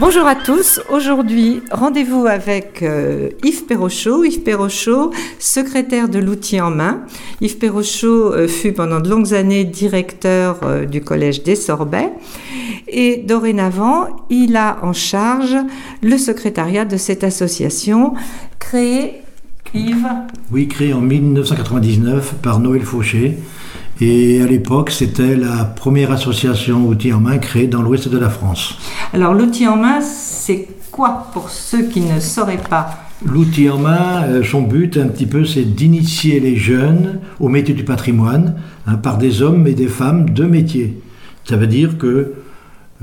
Bonjour à tous. Aujourd'hui, rendez-vous avec euh, Yves Perrochot. Yves Perrochot, secrétaire de l'outil en main. Yves Perrochot euh, fut pendant de longues années directeur euh, du collège des Sorbets. Et dorénavant, il a en charge le secrétariat de cette association créée, Yves Oui, créée en 1999 par Noël Fauché. Et à l'époque, c'était la première association outils en main créée dans l'ouest de la France. Alors l'outil en main, c'est quoi pour ceux qui ne sauraient pas L'outil en main, euh, son but un petit peu, c'est d'initier les jeunes au métier du patrimoine hein, par des hommes et des femmes de métier. Ça veut dire que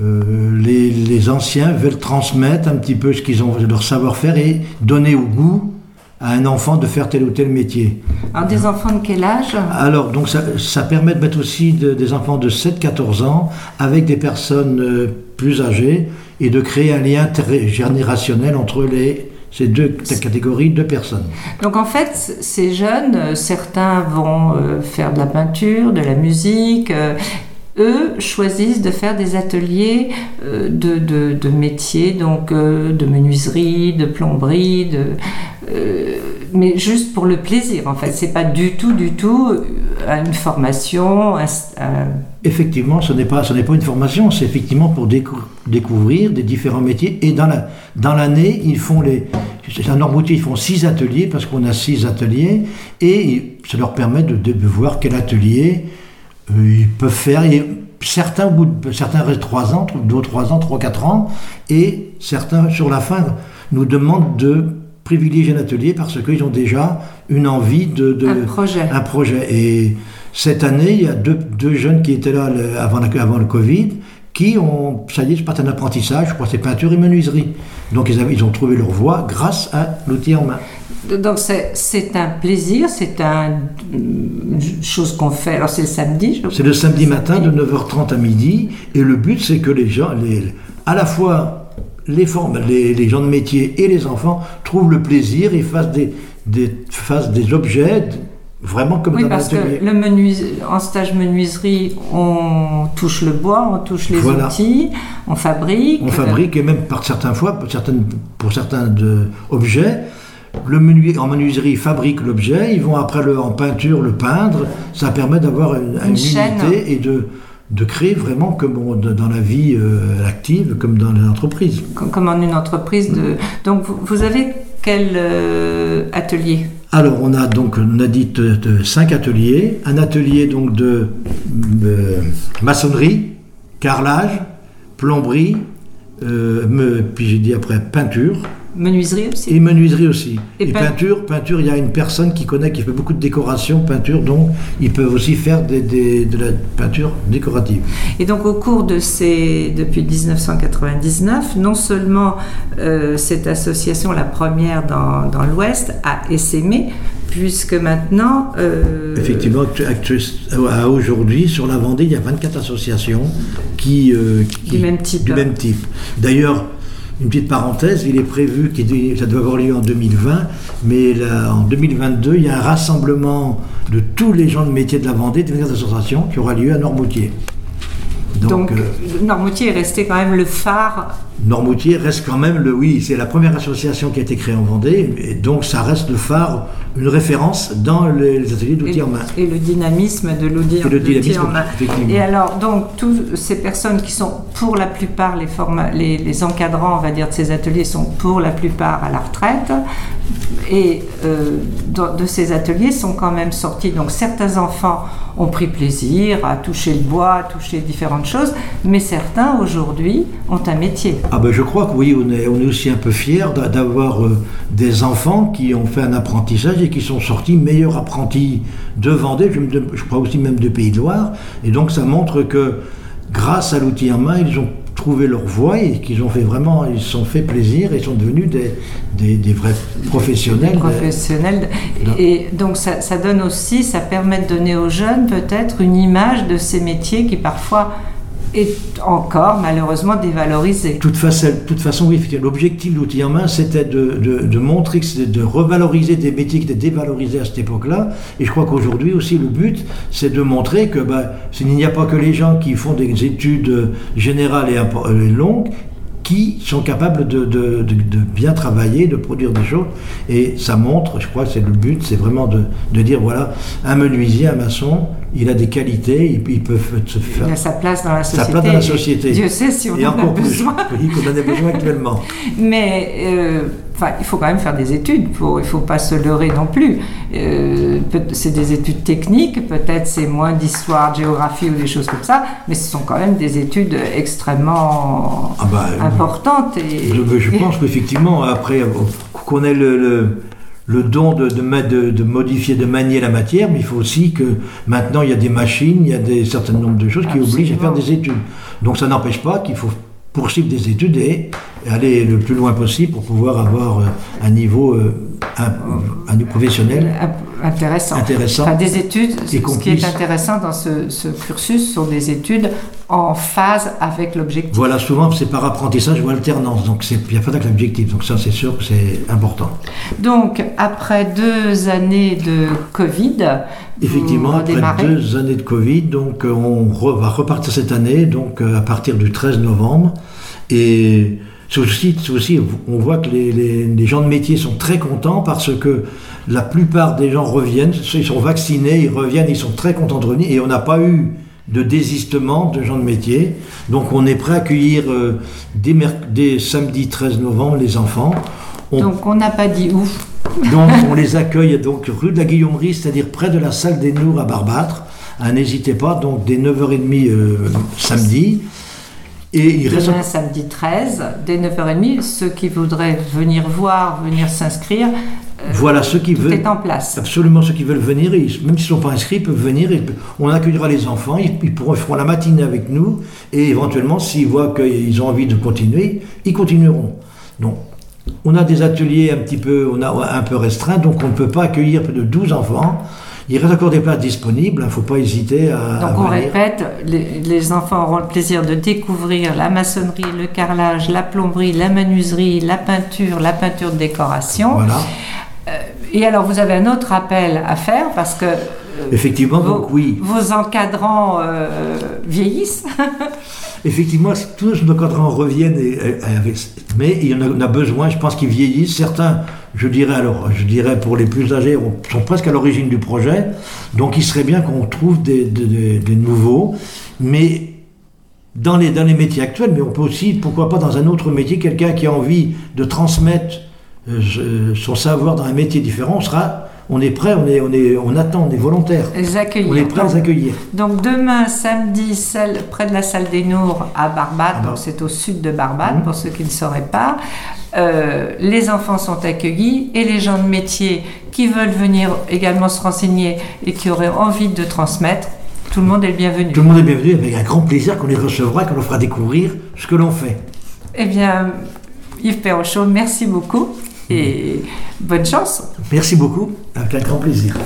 euh, les, les, anciens veulent transmettre un petit peu ce qu'ils ont, leur savoir-faire et donner au goût à un enfant de faire tel ou tel métier. Alors des enfants de quel âge? Alors donc ça, ça, permet de mettre aussi de, des enfants de 7-14 ans avec des personnes euh, plus âgées et de créer un lien générationnel entre les, ces deux catégories de personnes. Donc en fait, ces jeunes, euh, certains vont euh, faire de la peinture, de la musique, eux choisissent de faire des ateliers de, de, de métiers, donc de menuiserie, de plomberie, de, euh, mais juste pour le plaisir en fait. C'est pas du tout, du tout euh, une formation. Effectivement, ce n'est pas, pas une formation, c'est effectivement pour découvrir des différents métiers. Et dans la, dans l'année, ils font les, à Normoutier, ils font six ateliers parce qu'on a six ateliers et ça leur permet de, de voir quel atelier euh, ils peuvent faire. Certains, certains restent trois ans, deux, trois ans, trois, quatre ans, et certains sur la fin nous demandent de privilégient un atelier parce qu'ils ont déjà une envie de, un, projet. un projet. Et cette année, il y a deux, deux jeunes qui étaient là avant, avant le Covid qui ont, ça y est, c'est un apprentissage, je crois c'est peinture et menuiserie. Donc ils, avaient, ils ont trouvé leur voie grâce à l'outil en main. Donc c'est un plaisir, c'est un, une chose qu'on fait. Alors c'est le samedi. C'est le samedi matin de 9h30 à midi et le but c'est que les gens, les, à la fois les, formes, les, gens de métier et les enfants trouvent le plaisir et fassent des, des, fassent des objets vraiment comme oui, parce que le menuise, en stage menuiserie, on touche le bois, on touche les outils, on fabrique. On fabrique et même par certaines fois, pour, certaines, pour certains de, objets, le menu, en menuiserie fabrique l'objet, ils vont après le, en peinture le peindre. Ça permet d'avoir une, une, unité et de de créer vraiment comme dans la vie euh, active, comme dans les entreprises. Comme, en une entreprise. De... Donc vous, avez quel euh, atelier? Alors on a donc on a dit cinq ateliers. Un atelier donc de maçonnerie, carrelage, plomberie, euh, puis j'ai dit après peinture, Menuiserie aussi Et menuiserie aussi. Et, peinture, peinture, il y a une personne qui connaît, qui fait beaucoup de décoration, peinture, donc ils peuvent aussi faire des, de la peinture décorative. Et donc au cours de ces, depuis 1999, non seulement euh, cette association, la première dans, dans l'Ouest, a essaimé, puisque maintenant... Euh... Effectivement, à aujourd'hui, sur la Vendée, il y a 24 associations qui... Euh, qui du même type. Du même type. D'ailleurs, une petite parenthèse, il est prévu, que ça doit avoir lieu en 2020, mais en 2022, il y a un rassemblement de tous les gens de métier de la Vendée, des associations, qui aura lieu à Normoutier. Donc, euh, Normoutier est resté quand même le phare. Normoutier reste quand même le, oui, c'est la première association qui a été créée en Vendée, et donc ça reste le phare, une référence dans les, ateliers d'outils en main. Et le dynamisme de l'outil en main. Et alors, donc, toutes ces personnes qui sont pour la plupart, les, les, les, encadrants, on va dire, de ces ateliers sont pour la plupart à la retraite, et euh, de, ces ateliers sont quand même sortis. Donc, certains enfants ont pris plaisir à toucher le bois, à toucher différentes choses, mais certains aujourd'hui ont un métier. Ah ben je crois que oui, on est, aussi un peu fiers d'avoir euh, des enfants qui ont fait un apprentissage et qui sont sortis meilleurs apprentis de Vendée, je crois aussi même de Pays de Loire, et donc ça montre que grâce à l'outil en main, ils ont trouvé leur voie et qu'ils ont fait vraiment, ils se sont fait plaisir et sont devenus des, des, vrais professionnels. Des professionnels. Et donc ça, ça, donne aussi, ça permet de donner aux jeunes peut-être une image de ces métiers qui parfois est encore malheureusement dévalorisé. De toute façon, oui, l'objectif de l'outil en main, c'était de, de, montrer que c'était de revaloriser des métiers qui étaient dévalorisés à cette époque-là. Et je crois qu'aujourd'hui aussi, le but, c'est de montrer que bah, il n'y a pas que les gens qui font des études générales et, longues qui sont capables de, de, de, bien travailler, de produire des choses. Et ça montre, je crois que c'est le but, c'est vraiment de, dire voilà, un menuisier, un maçon, il a des qualités, il, il peut se faire. Il a sa place dans la société. Sa place dans la société. Dieu sait si on en a besoin. Plus, qu'on en a besoin actuellement. Mais. Euh, il faut quand même faire des études, il ne faut pas se leurrer non plus. Euh, c'est des études techniques, peut-être c'est moins d'histoire, de géographie ou des choses comme ça, mais ce sont quand même des études extrêmement ah bah, importantes. Et, je, pense qu'effectivement, après qu'on ait le, le don de, de, de, modifier, de manier la matière, mais il faut aussi que maintenant il y a des machines, il y a des certain nombre de choses qui obligent à faire des études. Donc ça n'empêche pas qu'il faut poursuivre des études et aller le plus loin possible pour pouvoir avoir euh, un niveau, euh, un, niveau professionnel intéressant. intéressant. des études, ce qui est intéressant dans ce, cursus sont des études en phase avec l'objectif. Voilà, souvent c'est par apprentissage ou alternance, donc il n'y a pas avec l'objectif, donc ça c'est sûr que c'est important. Donc après deux années de Covid, Effectivement, après deux années de Covid, donc on va repartir cette année, donc à partir du 13 novembre, et c'est aussi, on voit que les, gens de métier sont très contents parce que la plupart des gens reviennent, ils sont vaccinés, ils reviennent, ils sont très contents de revenir et on n'a pas eu de désistement de gens de métier. Donc on est prêt à accueillir euh, dès, samedi 13 novembre les enfants. donc on n'a pas dit ouf. donc on les accueille donc rue de la Guillaumerie, c'est-à-dire près de la salle des Nours à Barbâtre. Ah, n'hésitez pas, donc dès 9h30 euh, samedi. Et il reste... Demain, samedi 13, dès 9h30, ceux qui voudraient venir voir, venir s'inscrire, euh, voilà ceux qui veulent. est en place. Absolument, ceux qui veulent venir, même s'ils ne sont pas inscrits, peuvent venir. Et on accueillera les enfants, ils, pourront, feront la matinée avec nous, et éventuellement, s'ils voient qu'ils ont envie de continuer, ils continueront. Donc, on a des ateliers un petit peu, on a un peu restreints, donc on ne peut pas accueillir plus de 12 enfants. Il reste encore des places disponibles, il ne faut pas hésiter à. Donc on répète, les, enfants auront le plaisir de découvrir la maçonnerie, le carrelage, la plomberie, la menuiserie, la peinture, la peinture de décoration. Voilà. Euh, et alors vous avez un autre appel à faire parce que. Euh, Effectivement, donc oui. Vos encadrants euh, vieillissent. Effectivement, tous nos encadrants reviennent, mais il y en a, besoin, je pense qu'ils vieillissent. Certains je dirais alors, je dirais pour les plus âgés, sont presque à l'origine du projet. Donc il serait bien qu'on trouve des, nouveaux, mais dans les, dans les métiers actuels, mais on peut aussi, pourquoi pas dans un autre métier, quelqu'un qui a envie de transmettre euh, son savoir dans un métier différent, sera on est prêt, on, est, on, est, on attend, on est volontaire. On est prêt à les accueillir. Donc demain, samedi, près de la salle des Nours à Barbade, donc c'est au sud de Barbade, mhm. pour ceux qui ne sauraient pas. Euh, les enfants sont accueillis et les gens de métier qui veulent venir également se renseigner et qui auraient envie de transmettre, tout le monde est le bienvenu. Tout le monde est bienvenu avec un grand plaisir qu'on les recevra et qu'on leur fera découvrir ce que l'on fait. Eh bien, Yves Perrochot, merci beaucoup et bonne chance. Merci beaucoup, avec un grand plaisir.